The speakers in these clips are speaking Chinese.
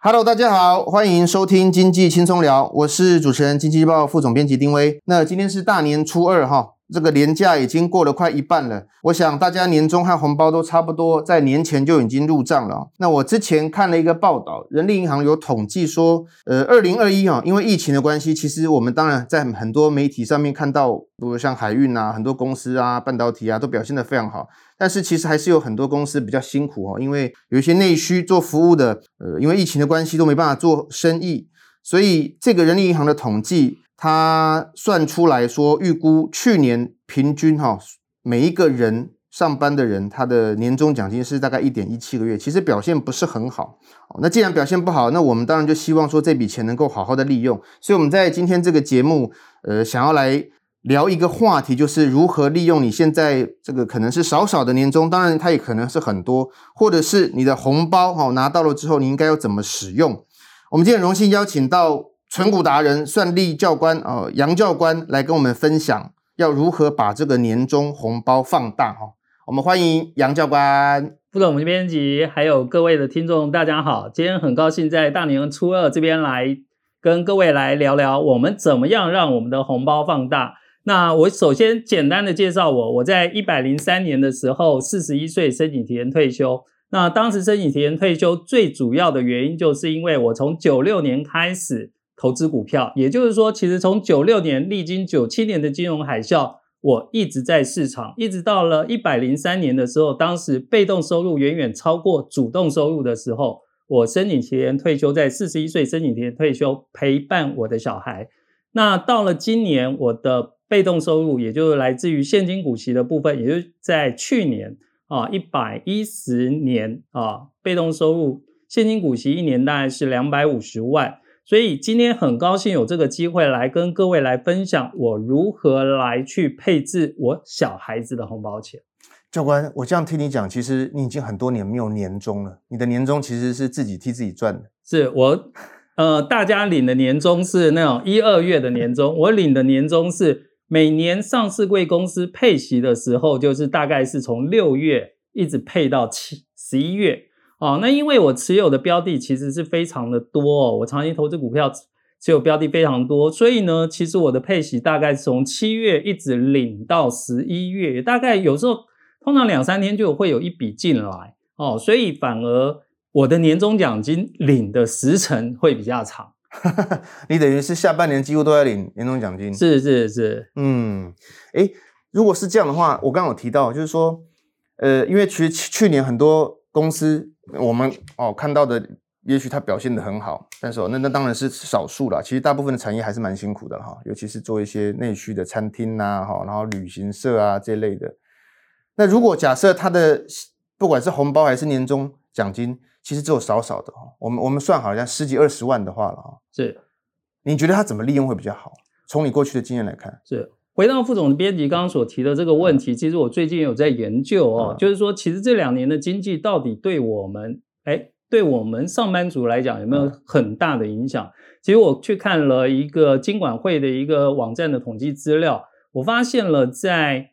Hello，大家好，欢迎收听经济轻松聊，我是主持人经济日报副总编辑丁威。那今天是大年初二哈。这个年假已经过了快一半了，我想大家年终和红包都差不多，在年前就已经入账了。那我之前看了一个报道，人力银行有统计说，呃，二零二一啊，因为疫情的关系，其实我们当然在很多媒体上面看到，比如像海运啊，很多公司啊，半导体啊，都表现得非常好。但是其实还是有很多公司比较辛苦哦，因为有一些内需做服务的，呃，因为疫情的关系都没办法做生意，所以这个人力银行的统计。他算出来说，预估去年平均哈，每一个人上班的人，他的年终奖金是大概一点一七个月，其实表现不是很好。那既然表现不好，那我们当然就希望说这笔钱能够好好的利用。所以我们在今天这个节目，呃，想要来聊一个话题，就是如何利用你现在这个可能是少少的年终，当然它也可能是很多，或者是你的红包哈拿到了之后，你应该要怎么使用？我们今天荣幸邀请到。存股达人、算利教官哦，杨教官来跟我们分享要如何把这个年终红包放大哈。我们欢迎杨教官，副总编辑，还有各位的听众，大家好。今天很高兴在大年初二这边来跟各位来聊聊，我们怎么样让我们的红包放大。那我首先简单的介绍我，我在一百零三年的时候，四十一岁申请提前退休。那当时申请提前退休最主要的原因，就是因为我从九六年开始。投资股票，也就是说，其实从九六年历经九七年的金融海啸，我一直在市场，一直到了一百零三年的时候，当时被动收入远远超过主动收入的时候，我申请提前退休，在四十一岁申请提前退休，陪伴我的小孩。那到了今年，我的被动收入，也就是来自于现金股息的部分，也就是在去年啊一百一十年啊，被动收入现金股息一年大概是两百五十万。所以今天很高兴有这个机会来跟各位来分享我如何来去配置我小孩子的红包钱。教官，我这样听你讲，其实你已经很多年没有年终了。你的年终其实是自己替自己赚的。是我，呃，大家领的年终是那种一二月的年终，我领的年终是每年上市贵公司配息的时候，就是大概是从六月一直配到七十一月。哦，那因为我持有的标的其实是非常的多哦，我长期投资股票持有标的非常多，所以呢，其实我的配息大概是从七月一直领到十一月，大概有时候通常两三天就会有一笔进来哦，所以反而我的年终奖金领的时程会比较长。你等于是下半年几乎都在领年终奖金？是是是，嗯，诶，如果是这样的话，我刚刚有提到就是说，呃，因为其实去年很多公司。我们哦看到的，也许它表现的很好，但是哦，那那当然是少数了。其实大部分的产业还是蛮辛苦的哈，尤其是做一些内需的餐厅呐，哈，然后旅行社啊这类的。那如果假设它的不管是红包还是年终奖金，其实只有少少的哈，我们我们算好像十几二十万的话了哈。是，你觉得它怎么利用会比较好？从你过去的经验来看，是。回到副总编辑刚刚所提的这个问题，其实我最近有在研究哦，就是说，其实这两年的经济到底对我们，哎，对我们上班族来讲有没有很大的影响？其实我去看了一个金管会的一个网站的统计资料，我发现了在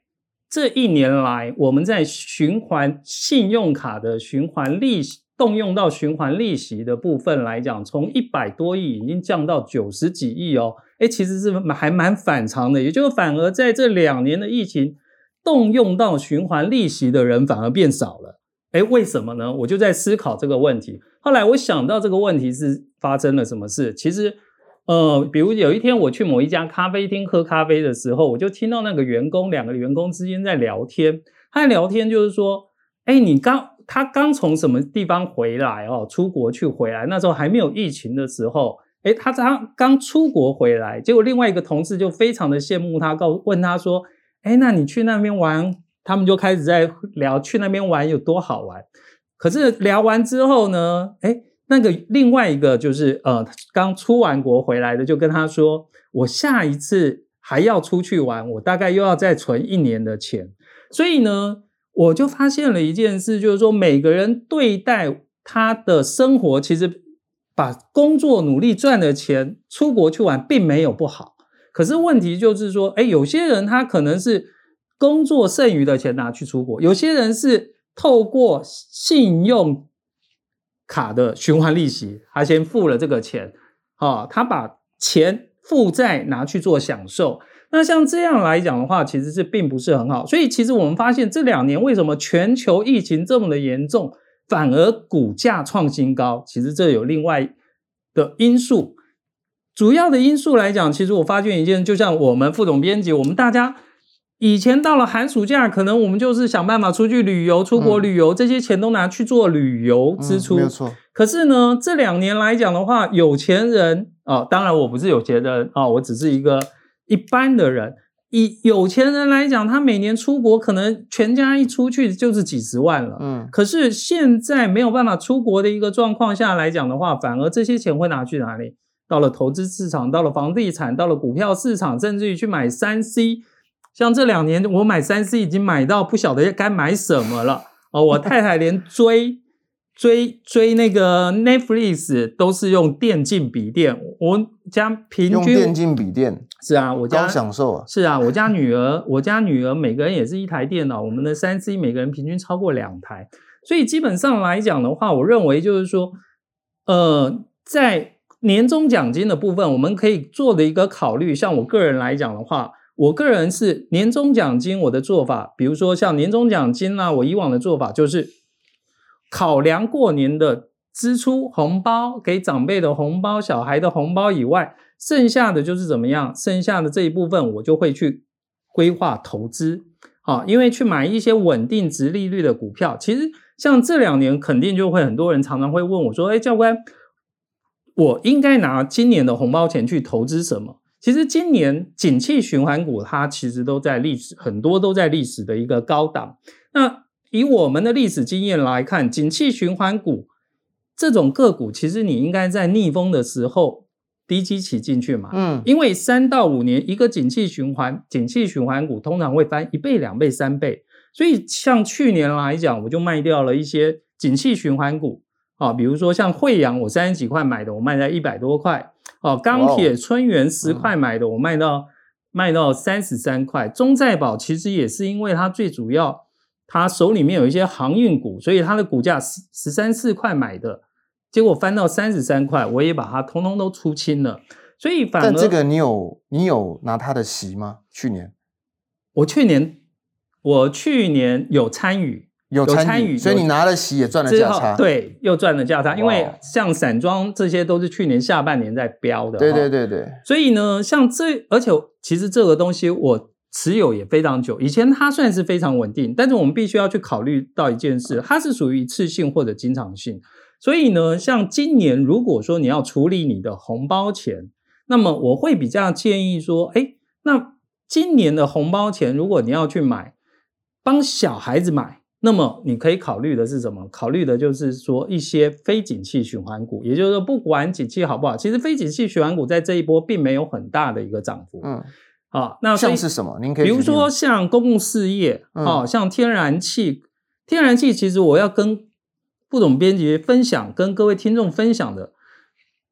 这一年来，我们在循环信用卡的循环利息动用到循环利息的部分来讲，从一百多亿已经降到九十几亿哦。哎，其实是还蛮反常的，也就反而在这两年的疫情，动用到循环利息的人反而变少了。哎，为什么呢？我就在思考这个问题。后来我想到这个问题是发生了什么事？其实，呃，比如有一天我去某一家咖啡厅喝咖啡的时候，我就听到那个员工，两个员工之间在聊天。他在聊天就是说，哎，你刚他刚从什么地方回来哦？出国去回来，那时候还没有疫情的时候。诶，他刚刚出国回来，结果另外一个同事就非常的羡慕他，告问他说：“诶，那你去那边玩？”他们就开始在聊去那边玩有多好玩。可是聊完之后呢，诶，那个另外一个就是呃，刚出完国回来的，就跟他说：“我下一次还要出去玩，我大概又要再存一年的钱。”所以呢，我就发现了一件事，就是说每个人对待他的生活，其实。把工作努力赚的钱出国去玩，并没有不好。可是问题就是说，诶，有些人他可能是工作剩余的钱拿去出国，有些人是透过信用卡的循环利息，他先付了这个钱，啊，他把钱负债拿去做享受。那像这样来讲的话，其实是并不是很好。所以其实我们发现这两年为什么全球疫情这么的严重，反而股价创新高？其实这有另外的因素。主要的因素来讲，其实我发现一件，就像我们副总编辑，我们大家以前到了寒暑假，可能我们就是想办法出去旅游、出国旅游，嗯、这些钱都拿去做旅游支出。嗯、没有错。可是呢，这两年来讲的话，有钱人啊、哦，当然我不是有钱人啊、哦，我只是一个。一般的人，以有钱人来讲，他每年出国可能全家一出去就是几十万了。嗯，可是现在没有办法出国的一个状况下来讲的话，反而这些钱会拿去哪里？到了投资市场，到了房地产，到了股票市场，甚至于去买三 C。像这两年我买三 C 已经买到不晓得该买什么了。哦，我太太连追。追追那个 Netflix 都是用电竞笔电，我家平均用电竞笔电是啊，我家高享受啊，是啊，我家女儿，我家女儿每个人也是一台电脑，我们的三 C 每个人平均超过两台，所以基本上来讲的话，我认为就是说，呃，在年终奖金的部分，我们可以做的一个考虑，像我个人来讲的话，我个人是年终奖金我的做法，比如说像年终奖金啦，我以往的做法就是。考量过年的支出，红包给长辈的红包、小孩的红包以外，剩下的就是怎么样？剩下的这一部分，我就会去规划投资，啊，因为去买一些稳定值利率的股票。其实像这两年，肯定就会很多人常常会问我说：“哎，教官，我应该拿今年的红包钱去投资什么？”其实今年景气循环股，它其实都在历史，很多都在历史的一个高档。那以我们的历史经验来看，景气循环股这种个股，其实你应该在逆风的时候低基起进去嘛。嗯，因为三到五年一个景气循环，景气循环股通常会翻一倍、两倍、三倍。所以像去年来讲，我就卖掉了一些景气循环股啊，比如说像惠阳，我三十几块买的，我卖在一百多块。哦，钢铁春元十块买的，我卖到卖到三十三块。中在宝其实也是因为它最主要。他手里面有一些航运股，所以他的股价十十三四块买的，结果翻到三十三块，我也把它通通都出清了。所以反而，但这个你有你有拿他的席吗？去年，我去年我去年有参与，有参与，所以你拿了席也赚了价差，对，又赚了价差。因为像散装这些都是去年下半年在标的，对对对对。所以呢，像这，而且其实这个东西我。持有也非常久，以前它算是非常稳定，但是我们必须要去考虑到一件事，它是属于一次性或者经常性。所以呢，像今年如果说你要处理你的红包钱，那么我会比较建议说，哎，那今年的红包钱如果你要去买，帮小孩子买，那么你可以考虑的是什么？考虑的就是说一些非景气循环股，也就是说不管景气好不好，其实非景气循环股在这一波并没有很大的一个涨幅。嗯。啊，那像是什么？您可以比如说像公共事业，啊、嗯，像天然气，天然气其实我要跟副总编辑分享，跟各位听众分享的，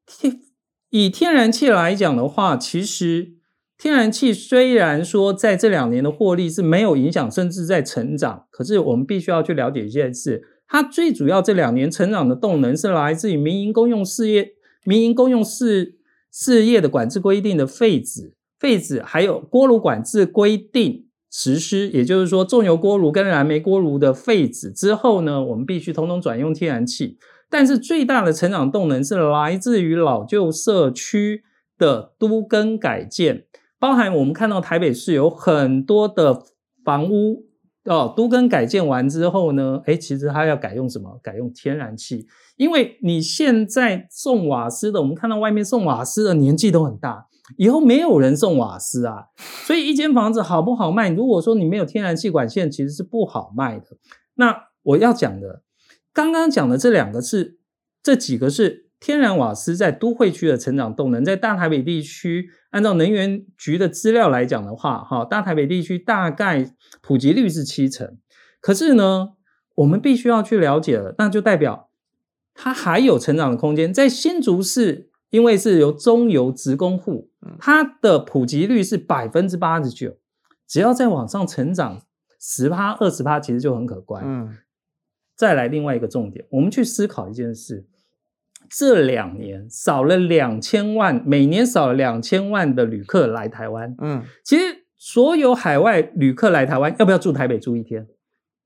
天以天然气来讲的话，其实天然气虽然说在这两年的获利是没有影响，甚至在成长，可是我们必须要去了解一件事，它最主要这两年成长的动能是来自于民营公用事业、民营公用事事业的管制规定的废止。废止还有锅炉管制规定实施，也就是说，重油锅炉跟燃煤锅炉的废止之后呢，我们必须统统转用天然气。但是最大的成长动能是来自于老旧社区的都更改建，包含我们看到台北市有很多的房屋哦，都更改建完之后呢，诶，其实它要改用什么？改用天然气，因为你现在送瓦斯的，我们看到外面送瓦斯的年纪都很大。以后没有人送瓦斯啊，所以一间房子好不好卖？如果说你没有天然气管线，其实是不好卖的。那我要讲的，刚刚讲的这两个是这几个是天然瓦斯在都会区的成长动能，在大台北地区，按照能源局的资料来讲的话，哈，大台北地区大概普及率是七成。可是呢，我们必须要去了解了，那就代表它还有成长的空间，在新竹市。因为是由中油职工户，它的普及率是百分之八十九，只要再往上成长十趴二十趴，其实就很可观。嗯，再来另外一个重点，我们去思考一件事：这两年少了两千万，每年少了两千万的旅客来台湾。嗯，其实所有海外旅客来台湾，要不要住台北住一天？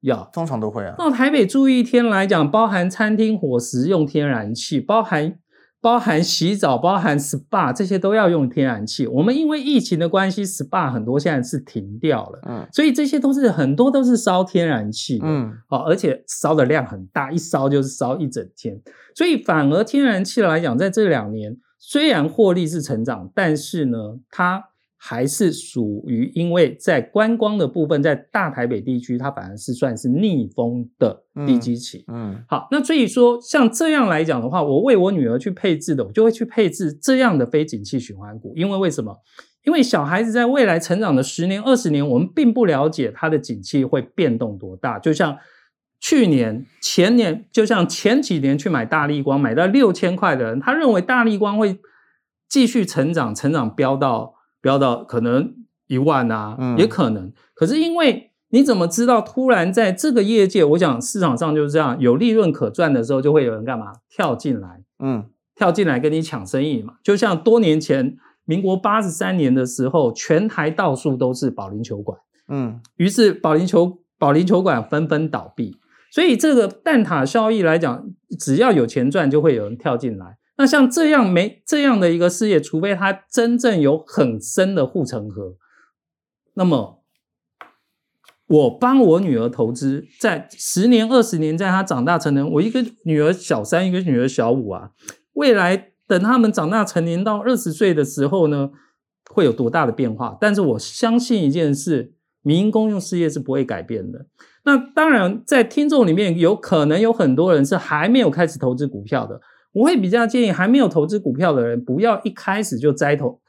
要，通常都会啊。到台北住一天来讲，包含餐厅伙食用天然气，包含。包含洗澡、包含 SPA 这些都要用天然气。我们因为疫情的关系，SPA 很多现在是停掉了，嗯，所以这些都是很多都是烧天然气的，嗯，哦，而且烧的量很大，一烧就是烧一整天，所以反而天然气来讲，在这两年虽然获利是成长，但是呢，它。还是属于，因为在观光的部分，在大台北地区，它反而是算是逆风的低基期。嗯，嗯，好，那所以说像这样来讲的话，我为我女儿去配置的，我就会去配置这样的非景气循环股，因为为什么？因为小孩子在未来成长的十年、二十年，我们并不了解它的景气会变动多大。就像去年、前年，就像前几年去买大力光，买到六千块的人，他认为大力光会继续成长，成长飙到。飙到可能一万啊，嗯，也可能。可是因为你怎么知道？突然在这个业界，我想市场上就是这样，有利润可赚的时候，就会有人干嘛跳进来？嗯，跳进来跟你抢生意嘛。就像多年前，民国八十三年的时候，全台到处都是保龄球馆，嗯，于是保龄球保龄球馆纷纷倒闭。所以这个蛋塔效益来讲，只要有钱赚，就会有人跳进来。那像这样没这样的一个事业，除非它真正有很深的护城河，那么我帮我女儿投资，在十年、二十年，在她长大成人，我一个女儿小三，一个女儿小五啊，未来等他们长大成年到二十岁的时候呢，会有多大的变化？但是我相信一件事，民营公用事业是不会改变的。那当然，在听众里面有可能有很多人是还没有开始投资股票的。我会比较建议还没有投资股票的人，不要一开始就栽投，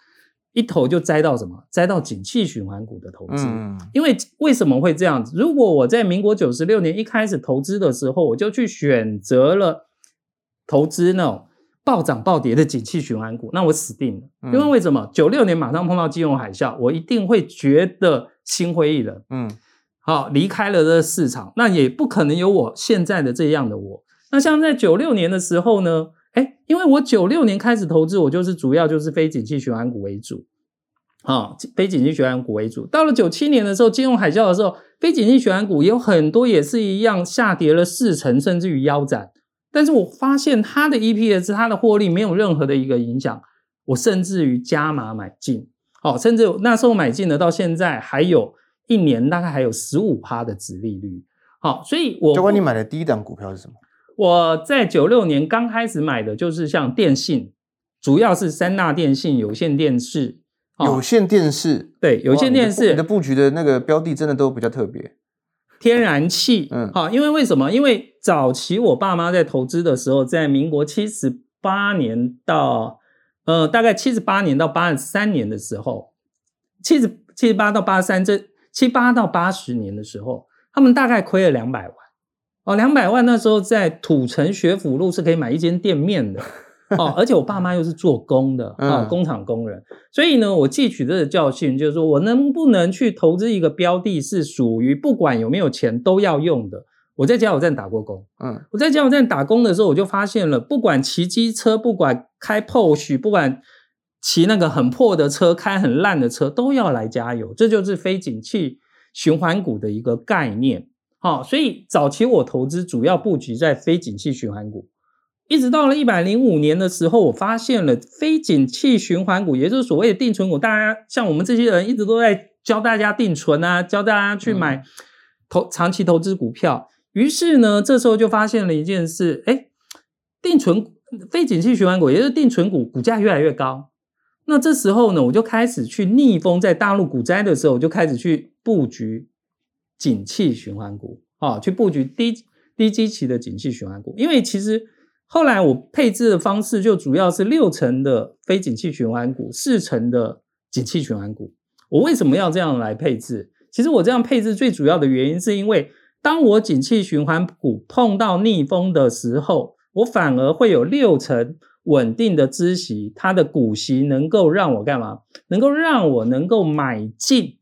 一投就栽到什么？栽到景气循环股的投资。嗯，因为为什么会这样子？如果我在民国九十六年一开始投资的时候，我就去选择了投资那种暴涨暴跌的景气循环股，那我死定了。因为为什么？九六年马上碰到金融海啸，我一定会觉得心灰意冷。嗯，好，离开了这个市场，那也不可能有我现在的这样的我。那像在九六年的时候呢，哎，因为我九六年开始投资，我就是主要就是非景气循环股为主，啊，非景气循环股为主。到了九七年的时候，金融海啸的时候，非景气循环股也有很多也是一样下跌了四成，甚至于腰斩。但是我发现它的 EPS、它的获利没有任何的一个影响，我甚至于加码买进，好，甚至那时候买进的到现在还有一年大概还有十五趴的殖利率，好，所以我，就问，你买的第一档股票是什么？我在九六年刚开始买的就是像电信，主要是三大电信、有线电视、有线电视，对，有线电视。你的布局的那个标的真的都比较特别。天然气，嗯，好，因为为什么？因为早期我爸妈在投资的时候，在民国七十八年到呃大概七十八年到八十三年的时候，七十七十八到八十三这七八到八十年的时候，他们大概亏了两百万。哦，两百万那时候在土城学府路是可以买一间店面的 哦，而且我爸妈又是做工的啊、哦，工厂工人，所以呢，我汲取这个教训，就是说我能不能去投资一个标的，是属于不管有没有钱都要用的。我在加油站打过工，嗯，我在加油站打工的时候，我就发现了，不管骑机车，不管开 Porsche，不管骑那个很破的车，开很烂的车，都要来加油，这就是非景气循环股的一个概念。好，所以早期我投资主要布局在非景气循环股，一直到了一百零五年的时候，我发现了非景气循环股，也就是所谓的定存股。大家像我们这些人一直都在教大家定存啊，教大家去买投长期投资股票。于是呢，这时候就发现了一件事，哎，定存非景气循环股，也就是定存股，股价越来越高。那这时候呢，我就开始去逆风，在大陆股灾的时候，我就开始去布局。景气循环股啊，去布局低低基期的景气循环股，因为其实后来我配置的方式就主要是六成的非景气循环股，四成的景气循环股。我为什么要这样来配置？其实我这样配置最主要的原因是因为，当我景气循环股碰到逆风的时候，我反而会有六成稳定的孳息，它的股息能够让我干嘛？能够让我能够买进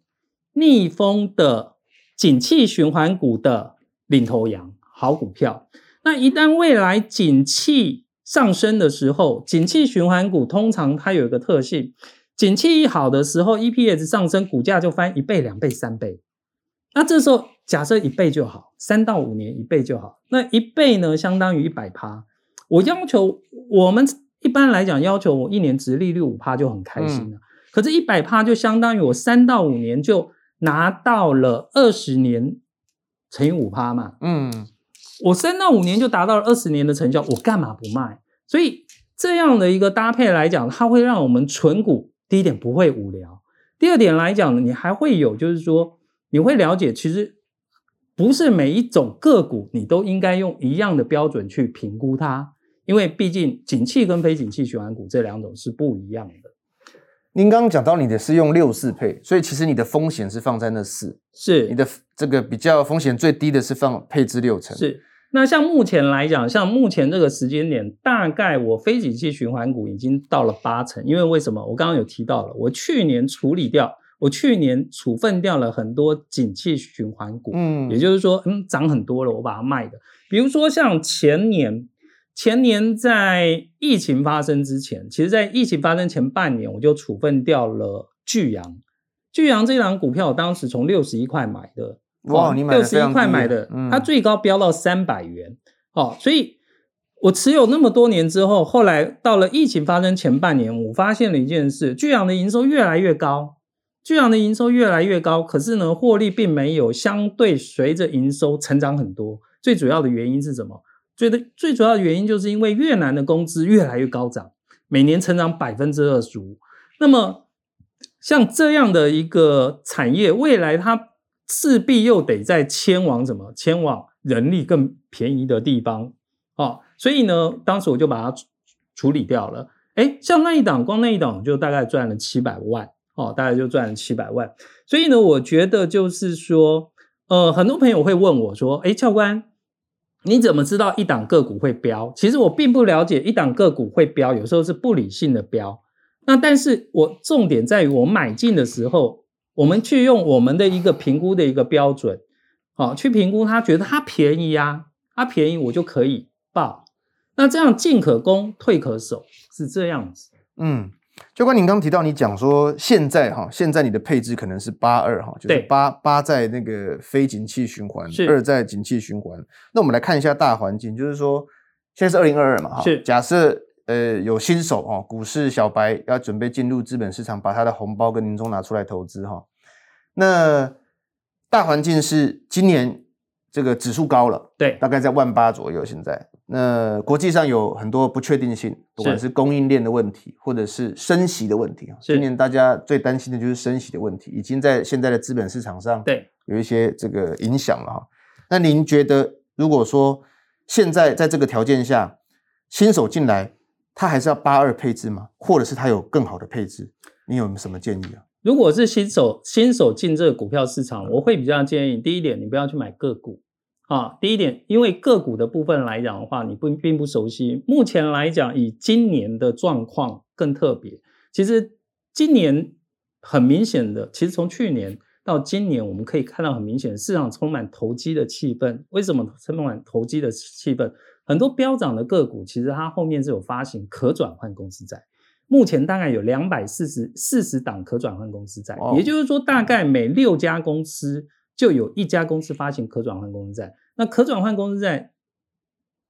逆风的。景气循环股的领头羊，好股票。那一旦未来景气上升的时候，景气循环股通常它有一个特性，景气一好的时候，EPS 上升，股价就翻一倍、两倍、三倍。那这时候假设一倍就好，三到五年一倍就好。那一倍呢，相当于一百趴。我要求我们一般来讲，要求我一年殖利率五趴就很开心了。嗯、可是，一百趴就相当于我三到五年就拿到了二十年乘以五趴嘛。嗯。我三到五年就达到了二十年的成效，我干嘛不卖？所以这样的一个搭配来讲，它会让我们存股第一点不会无聊，第二点来讲呢，你还会有就是说你会了解，其实不是每一种个股你都应该用一样的标准去评估它，因为毕竟景气跟非景气循环股这两种是不一样的。您刚刚讲到你的是用六四配，所以其实你的风险是放在那四，是你的这个比较风险最低的是放配置六成，是。那像目前来讲，像目前这个时间点，大概我非景气循环股已经到了八成，因为为什么？我刚刚有提到了，我去年处理掉，我去年处分掉了很多景气循环股，嗯，也就是说，嗯，涨很多了，我把它卖的。比如说像前年。前年在疫情发生之前，其实，在疫情发生前半年，我就处分掉了巨阳。巨阳这档股票，我当时从六十一块买的，哇，你买六十一块买的，嗯、它最高飙到三百元，哦，所以我持有那么多年之后，后来到了疫情发生前半年，我发现了一件事：巨阳的营收越来越高，巨阳的营收越来越高，可是呢，获利并没有相对随着营收成长很多。最主要的原因是什么？最的最主要的原因，就是因为越南的工资越来越高涨，每年成长百分之二十五。那么，像这样的一个产业，未来它势必又得再迁往什么？迁往人力更便宜的地方哦。所以呢，当时我就把它处理掉了。诶，像那一档，光那一档就大概赚了七百万哦，大概就赚了七百万。所以呢，我觉得就是说，呃，很多朋友会问我说：“诶，教官。”你怎么知道一档个股会飙？其实我并不了解一档个股会飙，有时候是不理性的飙。那但是我重点在于我买进的时候，我们去用我们的一个评估的一个标准，好，去评估它觉得它便宜啊，它便宜我就可以报。那这样进可攻，退可守，是这样子。嗯。教官，您刚刚提到你讲说现在哈，现在你的配置可能是八二哈，就是八八在那个非景气循环，二在景气循环。那我们来看一下大环境，就是说现在是二零二二嘛哈，是假设呃有新手哦，股市小白要准备进入资本市场，把他的红包跟年终拿出来投资哈。那大环境是今年这个指数高了，对，大概在万八左右现在。那国际上有很多不确定性，不管是供应链的问题，或者是升息的问题。今年大家最担心的就是升息的问题，已经在现在的资本市场上对有一些这个影响了哈。那您觉得，如果说现在在这个条件下，新手进来，他还是要八二配置吗？或者是他有更好的配置？你有什么建议啊？如果是新手新手进这个股票市场，我会比较建议，第一点，你不要去买个股。啊，第一点，因为个股的部分来讲的话，你不并不熟悉。目前来讲，以今年的状况更特别。其实今年很明显的，其实从去年到今年，我们可以看到很明显市场充满投机的气氛。为什么充满投机的气氛？很多飙涨的个股，其实它后面是有发行可转换公司债。目前大概有两百四十四十档可转换公司债，哦、也就是说，大概每六家公司。就有一家公司发行可转换公司债，那可转换公司债，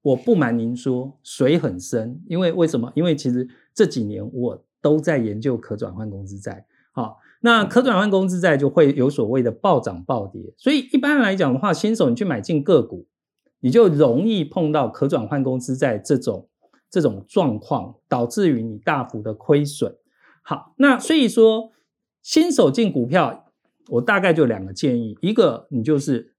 我不瞒您说，水很深，因为为什么？因为其实这几年我都在研究可转换公司债，好，那可转换公司债就会有所谓的暴涨暴跌，所以一般来讲的话，新手你去买进个股，你就容易碰到可转换公司债这种这种状况，导致于你大幅的亏损。好，那所以说新手进股票。我大概就两个建议，一个你就是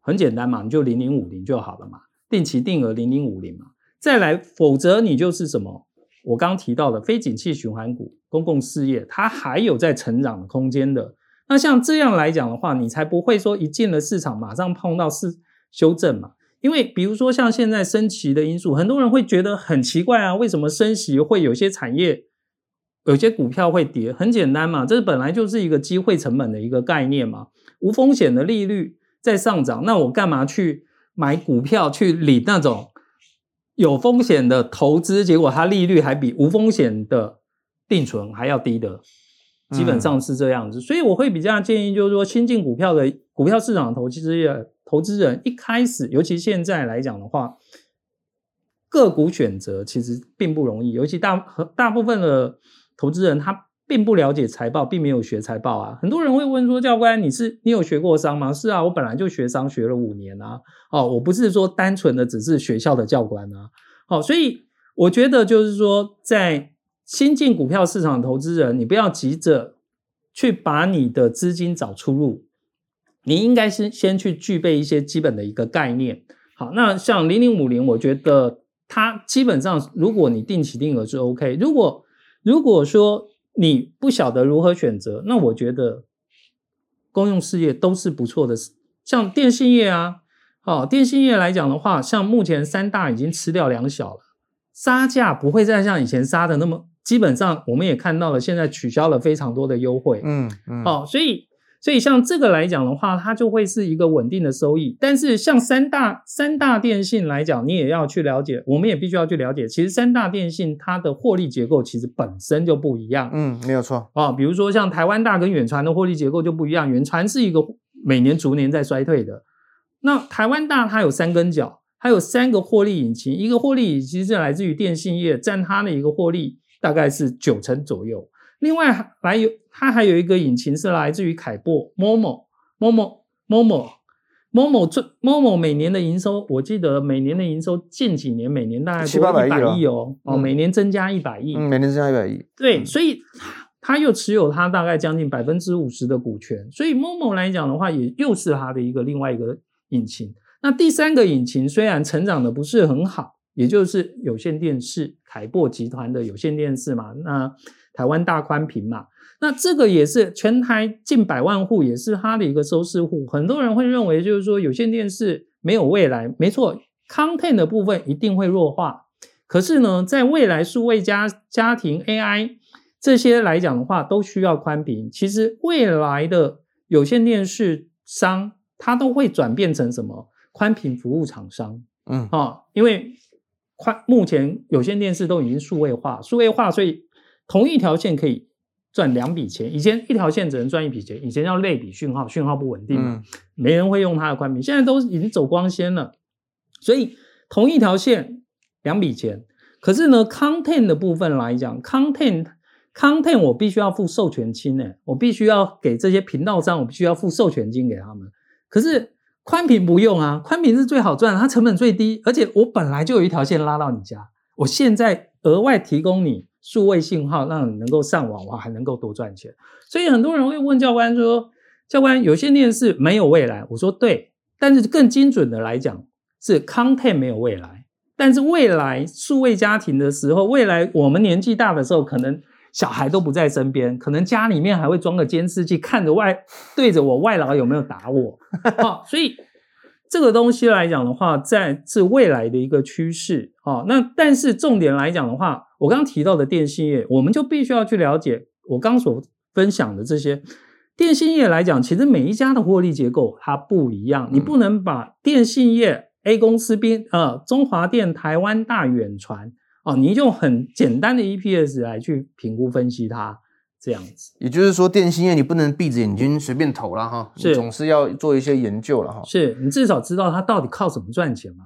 很简单嘛，你就零零五零就好了嘛，定期定额零零五零嘛。再来，否则你就是什么？我刚提到的非景气循环股、公共事业，它还有在成长的空间的。那像这样来讲的话，你才不会说一进了市场马上碰到是修正嘛。因为比如说像现在升息的因素，很多人会觉得很奇怪啊，为什么升息会有些产业？有些股票会跌，很简单嘛，这本来就是一个机会成本的一个概念嘛。无风险的利率在上涨，那我干嘛去买股票去理那种有风险的投资，结果它利率还比无风险的定存还要低的，基本上是这样子。嗯、所以我会比较建议，就是说新进股票的股票市场投资业投资人一开始，尤其现在来讲的话，个股选择其实并不容易，尤其大大部分的投资人他。并不了解财报，并没有学财报啊。很多人会问说：“教官，你是你有学过商吗？”是啊，我本来就学商，学了五年啊。哦，我不是说单纯的只是学校的教官啊。好、哦，所以我觉得就是说，在新进股票市场投资人，你不要急着去把你的资金找出路，你应该是先去具备一些基本的一个概念。好，那像零零五零，我觉得它基本上，如果你定期定额是 OK。如果如果说你不晓得如何选择，那我觉得公用事业都是不错的，像电信业啊，哦，电信业来讲的话，像目前三大已经吃掉两小了，杀价不会再像以前杀的那么，基本上我们也看到了，现在取消了非常多的优惠，嗯嗯，哦，所以。所以像这个来讲的话，它就会是一个稳定的收益。但是像三大三大电信来讲，你也要去了解，我们也必须要去了解。其实三大电信它的获利结构其实本身就不一样。嗯，没有错啊。比如说像台湾大跟远传的获利结构就不一样，远传是一个每年逐年在衰退的。那台湾大它有三根脚，它有三个获利引擎，一个获利引擎是来自于电信业，占它的一个获利大概是九成左右。另外还有，它还有一个引擎是来自于凯擘，Momo Momo Momo Momo 最 Momo 每年的营收，我记得每年的营收近几年每年大概七八百亿哦，哦，每年增加一百亿，嗯，每年增加一百亿，对，所以它又持有它大概将近百分之五十的股权，所以 Momo 来讲的话，也又是它的一个另外一个引擎。那第三个引擎虽然成长的不是很好，也就是有线电视，凯擘集团的有线电视嘛，那。台湾大宽屏嘛，那这个也是全台近百万户，也是它的一个收视户。很多人会认为，就是说有线电视没有未来。没错，content 的部分一定会弱化。可是呢，在未来数位家家庭 AI 这些来讲的话，都需要宽屏。其实未来的有线电视商，它都会转变成什么？宽屏服务厂商。嗯，啊，因为宽目前有线电视都已经数位化，数位化，所以。同一条线可以赚两笔钱，以前一条线只能赚一笔钱，以前叫类比讯号，讯号不稳定嘛，没人会用它的宽频。现在都已经走光纤了，所以同一条线两笔钱。可是呢，content 的部分来讲，content content 我必须要付授权金诶，我必须要给这些频道商，我必须要付授权金给他们。可是宽频不用啊，宽频是最好赚，它成本最低，而且我本来就有一条线拉到你家，我现在额外提供你。数位信号让你能够上网，哇，还能够多赚钱。所以很多人会问教官说：“教官，有线电视没有未来？”我说：“对，但是更精准的来讲，是 content 没有未来。但是未来数位家庭的时候，未来我们年纪大的时候，可能小孩都不在身边，可能家里面还会装个监视器，看着外对着我外劳有没有打我。哦，所以。”这个东西来讲的话，在是未来的一个趋势啊。那但是重点来讲的话，我刚刚提到的电信业，我们就必须要去了解我刚所分享的这些电信业来讲，其实每一家的获利结构它不一样，你不能把电信业 A 公司边呃中华电、台湾大、远传啊，你用很简单的 EPS 来去评估分析它。这样子，也就是说，电信业你不能闭着眼睛随便投了哈，是，总是要做一些研究了哈。是你至少知道它到底靠什么赚钱嘛？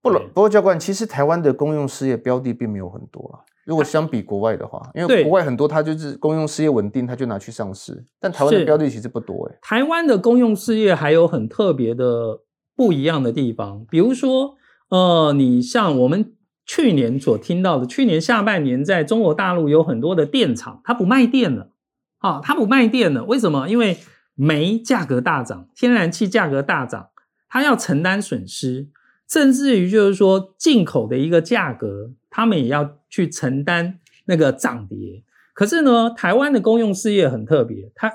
不了，不过教官，其实台湾的公用事业标的并没有很多了。如果相比国外的话，因为国外很多它就是公用事业稳定，它就拿去上市。但台湾的标的其实不多哎。台湾的公用事业还有很特别的不一样的地方，比如说，呃，你像我们。去年所听到的，去年下半年在中国大陆有很多的电厂，它不卖电了，啊，它不卖电了，为什么？因为煤价格大涨，天然气价格大涨，它要承担损失，甚至于就是说进口的一个价格，他们也要去承担那个涨跌。可是呢，台湾的公用事业很特别，它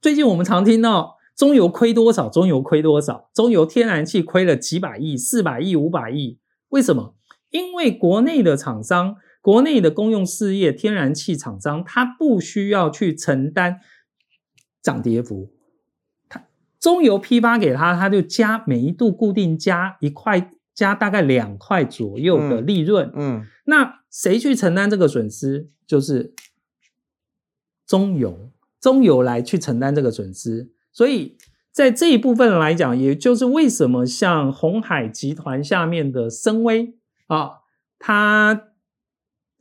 最近我们常听到中油亏多少，中油亏多少，中油天然气亏了几百亿、四百亿、五百亿，为什么？因为国内的厂商，国内的公用事业天然气厂商，他不需要去承担涨跌幅，他中油批发给他，他就加每一度固定加一块加大概两块左右的利润。嗯，嗯，那谁去承担这个损失？就是中油，中油来去承担这个损失。所以在这一部分来讲，也就是为什么像鸿海集团下面的深威啊，它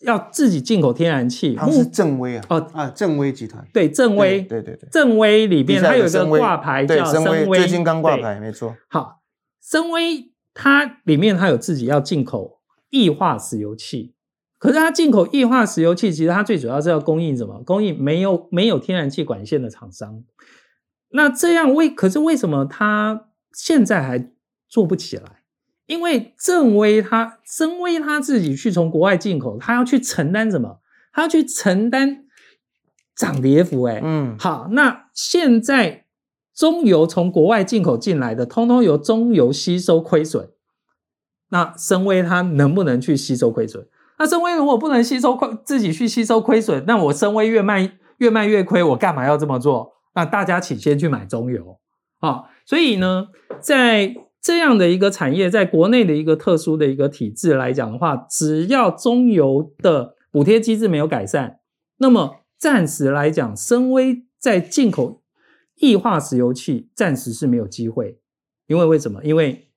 要自己进口天然气。它是正威啊，哦啊，正威集团。对，正威，对对对，正威里面它有一个挂牌叫深威，最近刚挂牌，没错。好，森崴它里面它有自己要进口液化石油气。可是它进口液化石油气，其实它最主要是要供应什么？供应没有没有天然气管线的厂商。那这样为可是为什么它现在还做不起来？因为正威他正威他自己去从国外进口，他要去承担什么？他要去承担涨跌幅。哎，嗯，好，那现在中油从国外进口进来的，通通由中油吸收亏损。那深威它能不能去吸收亏损？那深威如果不能吸收亏，自己去吸收亏损，那我深威越卖越卖越亏，我干嘛要这么做？那大家请先去买中油啊、所以呢，在这样的一个产业，在国内的一个特殊的一个体制来讲的话，只要中油的补贴机制没有改善，那么暂时来讲，深威在进口液化石油气暂时是没有机会，因为为什么？因为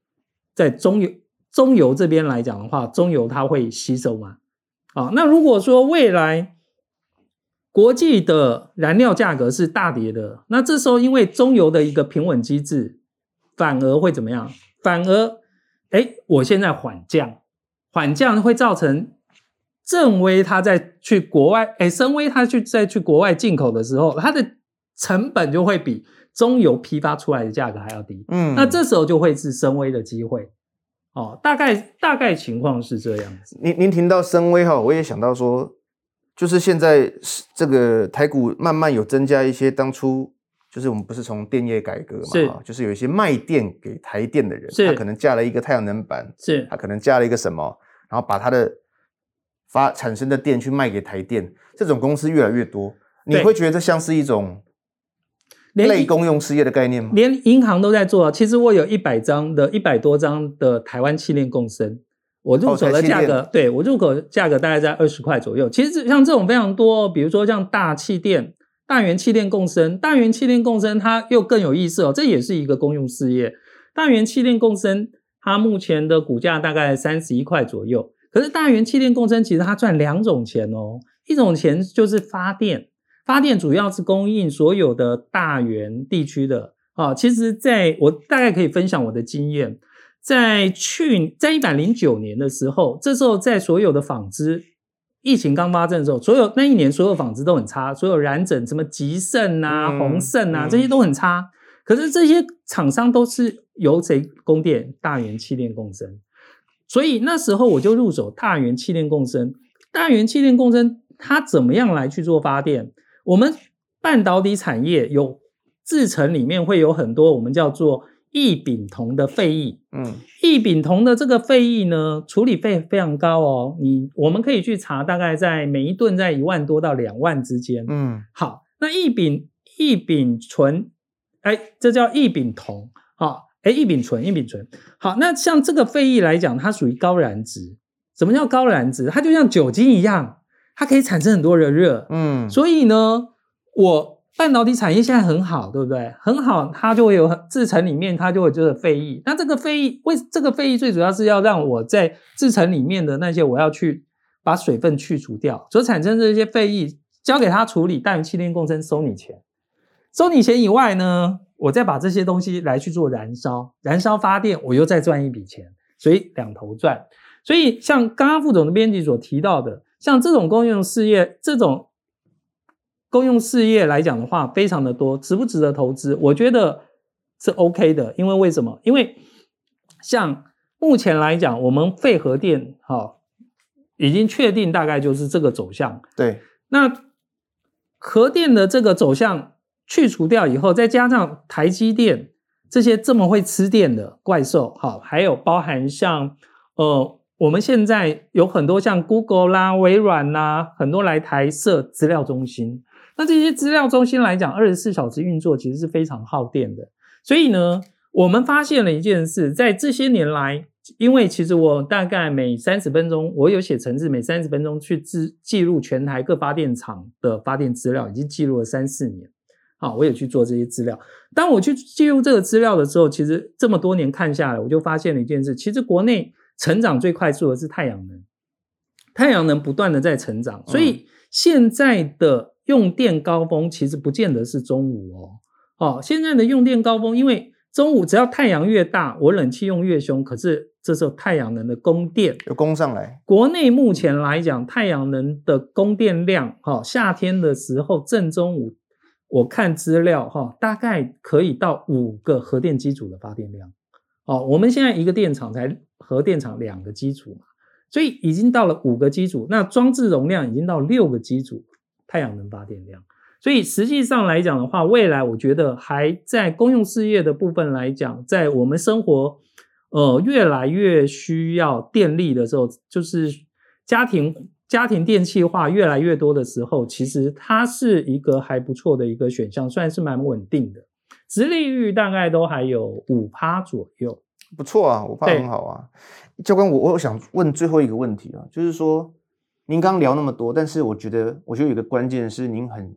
在中油。中油这边来讲的话，中油它会吸收嘛？啊，那如果说未来国际的燃料价格是大跌的，那这时候因为中油的一个平稳机制，反而会怎么样？反而，哎，我现在缓降，缓降会造成正威它在去国外，哎，森崴它去再去国外进口的时候，它的成本就会比中油批发出来的价格还要低。嗯，那这时候就会是升威的机会。哦，大概大概情况是这样子。您您听到升威哈，我也想到说，就是现在这个台股慢慢有增加一些，当初就是我们不是从电业改革嘛，就是有一些卖电给台电的人，是他可能架了一个太阳能板，是他可能架了一个什么，然后把他的发产生的电去卖给台电，这种公司越来越多，你会觉得这像是一种？类公用事业的概念吗？连银行都在做啊！其实我有一百张的一百多张的台湾气链共生，我入手的价格，对，我入口价格大概在二十块左右。其实像这种非常多，比如说像大气电、大元气链共生、大元气链共生，它又更有意思哦，这也是一个公用事业。大元气链共生，它目前的股价大概三十一块左右。可是大元气链共生其实它赚两种钱哦，一种钱就是发电。发电主要是供应所有的大原地区的啊，其实在我大概可以分享我的经验，在去在一百零九年的时候，这时候在所有的纺织疫情刚发生的时候，所有那一年所有纺织都很差，所有染整什么吉盛啊、宏盛啊这些都很差。可是这些厂商都是由谁供电？大原气电共生。所以那时候我就入手大园气电共生。大园气电共生它怎么样来去做发电？我们半导体产业有制程里面会有很多我们叫做异丙酮的废液，嗯，异丙酮的这个废液呢，处理费非常高哦。你我们可以去查，大概在每一吨在一万多到两万之间，嗯，好，那异丙异丙醇，哎，这叫异丙酮，好，哎，异丙醇异丙醇，好，那像这个废液来讲，它属于高燃值。什么叫高燃值？它就像酒精一样。它可以产生很多的热，嗯，所以呢，我半导体产业现在很好，对不对？很好，它就会有制程里面，它就会就是废液。那这个废液为这个废液最主要是要让我在制程里面的那些我要去把水分去除掉，所产生这些废液交给它处理，大元气电共生收你钱，收你钱以外呢，我再把这些东西来去做燃烧，燃烧发电，我又再赚一笔钱，所以两头赚。所以像刚刚副总的编辑所提到的。像这种公用事业，这种公用事业来讲的话，非常的多，值不值得投资？我觉得是 OK 的，因为为什么？因为像目前来讲，我们废核电哈、哦、已经确定大概就是这个走向。对，那核电的这个走向去除掉以后，再加上台积电这些这么会吃电的怪兽，好，还有包含像呃。我们现在有很多像 Google 啦、微软啦，很多来台设资料中心。那这些资料中心来讲，二十四小时运作，其实是非常耗电的。所以呢，我们发现了一件事，在这些年来，因为其实我大概每三十分钟，我有写程式，每三十分钟去记记录全台各发电厂的发电资料，已经记录了三四年。好，我也去做这些资料。当我去记录这个资料的时候，其实这么多年看下来，我就发现了一件事：其实国内成长最快速的是太阳能，太阳能不断的在成长，所以现在的用电高峰其实不见得是中午哦。哦，现在的用电高峰，因为中午只要太阳越大，我冷气用越凶，可是这时候太阳能的供电有供上来。国内目前来讲，太阳能的供电量，哈，夏天的时候正中午。我看资料哈，大概可以到五个核电机组的发电量。哦，我们现在一个电厂才核电厂两个机组嘛，所以已经到了五个机组，那装置容量已经到六个机组太阳能发电量。所以实际上来讲的话，未来我觉得还在公用事业的部分来讲，在我们生活呃越来越需要电力的时候，就是家庭。家庭电气化越来越多的时候，其实它是一个还不错的一个选项，算是蛮稳定的，殖利率大概都还有五趴左右，不错啊，五趴很好啊。教官，我我想问最后一个问题啊，就是说您刚聊那么多，但是我觉得我觉得有一个关键是您很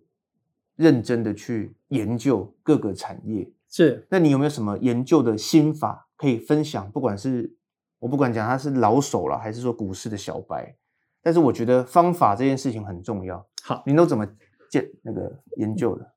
认真的去研究各个产业，是，那你有没有什么研究的心法可以分享？不管是我不管讲他是老手了，还是说股市的小白。但是我觉得方法这件事情很重要。好，您都怎么建那个研究的？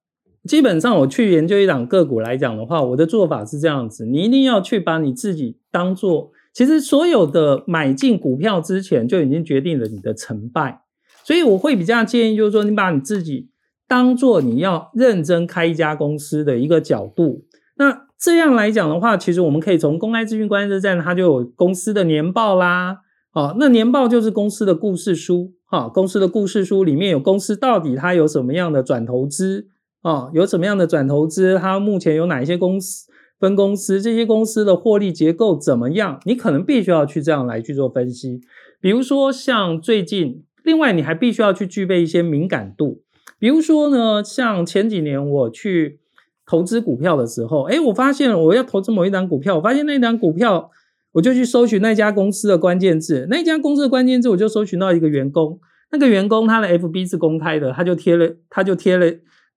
基本上我去研究一档个股来讲的话，我的做法是这样子：你一定要去把你自己当做，其实所有的买进股票之前就已经决定了你的成败。所以我会比较建议，就是说你把你自己当做你要认真开一家公司的一个角度。那这样来讲的话，其实我们可以从公开资讯关键站，它就有公司的年报啦。好，那年报就是公司的故事书，哈，公司的故事书里面有公司到底它有什么样的转投资，啊，有什么样的转投资，它目前有哪一些公司分公司，这些公司的获利结构怎么样？你可能必须要去这样来去做分析。比如说像最近，另外你还必须要去具备一些敏感度。比如说呢，像前几年我去投资股票的时候，诶，我发现我要投资某一档股票，我发现那档股票。我就去搜寻那家公司的关键字，那家公司的关键字，我就搜寻到一个员工，那个员工他的 FB 是公开的，他就贴了，他就贴了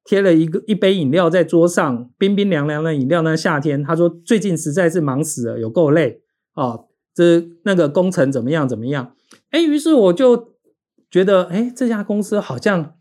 贴了一个一杯饮料在桌上，冰冰凉凉的饮料。那夏天，他说最近实在是忙死了，有够累哦，这那个工程怎么样怎么样？哎，于是我就觉得，哎，这家公司好像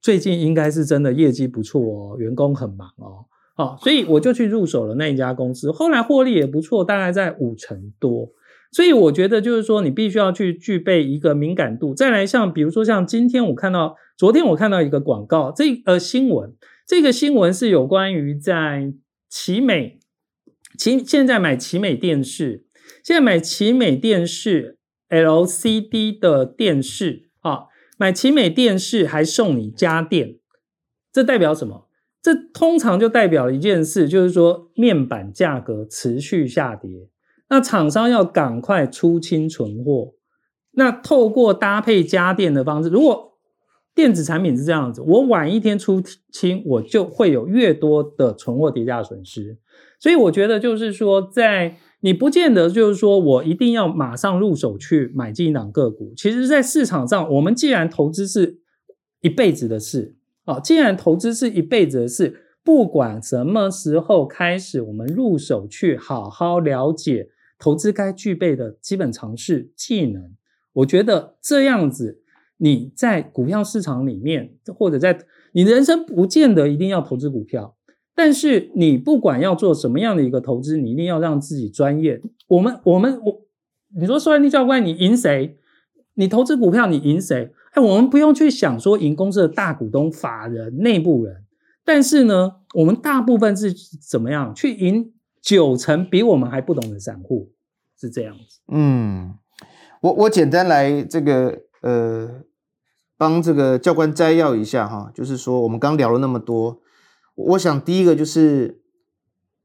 最近应该是真的业绩不错哦，员工很忙哦。好，所以我就去入手了那一家公司，后来获利也不错，大概在五成多。所以我觉得就是说，你必须要去具备一个敏感度。再来，像比如说像今天我看到，昨天我看到一个广告，这呃新闻，这个新闻是有关于在奇美，奇现在买奇美电视，现在买奇美电视 LCD 的电视啊，买奇美电视还送你家电，这代表什么？这通常就代表一件事，就是说面板价格持续下跌，那厂商要赶快出清存货。那透过搭配家电的方式，如果电子产品是这样子，我晚一天出清，我就会有越多的存货跌价损失。所以我觉得就是说，在你不见得就是说我一定要马上入手去买进一档个股。其实，在市场上，我们既然投资是一辈子的事。啊，既然投资是一辈子的事，不管什么时候开始，我们入手去好好了解投资该具备的基本常识技能。我觉得这样子，你在股票市场里面，或者在你人生不见得一定要投资股票，但是你不管要做什么样的一个投资，你一定要让自己专业。我们，我们，我，你说，算力教官，你赢谁？你投资股票，你赢谁？哎，我们不用去想说赢公司的大股东、法人、内部人，但是呢，我们大部分是怎么样去赢九成比我们还不懂的散户，是这样子。嗯，我我简单来这个呃，帮这个教官摘要一下哈，就是说我们刚聊了那么多，我想第一个就是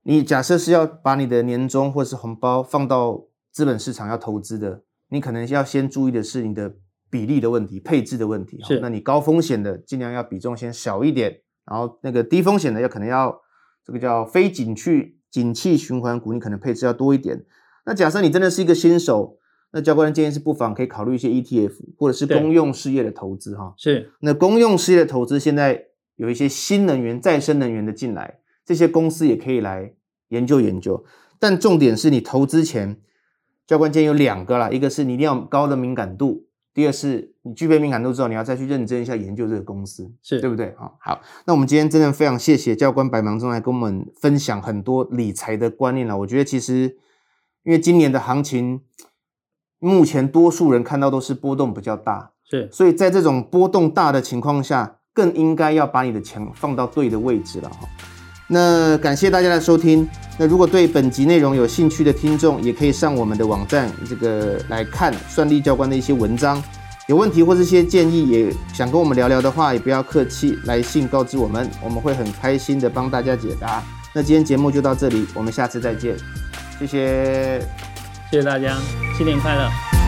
你假设是要把你的年终或是红包放到资本市场要投资的，你可能要先注意的是你的。比例的问题，配置的问题，是。那你高风险的尽量要比重先小一点，然后那个低风险的要可能要这个叫非景气景气循环股，你可能配置要多一点。那假设你真的是一个新手，那教官建议是不妨可以考虑一些 ETF 或者是公用事业的投资哈。是，那公用事业的投资现在有一些新能源、再生能源的进来，这些公司也可以来研究研究。但重点是你投资前，教官建议有两个啦，一个是你一定要高的敏感度。第二是你具备敏感度之后，你要再去认真一下研究这个公司，是对不对？好，好，那我们今天真的非常谢谢教官百忙中来跟我们分享很多理财的观念了。我觉得其实因为今年的行情，目前多数人看到都是波动比较大，是，所以在这种波动大的情况下，更应该要把你的钱放到对的位置了哈。那感谢大家的收听。那如果对本集内容有兴趣的听众，也可以上我们的网站这个来看算利教官的一些文章。有问题或是些建议，也想跟我们聊聊的话，也不要客气，来信告知我们，我们会很开心的帮大家解答。那今天节目就到这里，我们下次再见，谢谢，谢谢大家，新年快乐。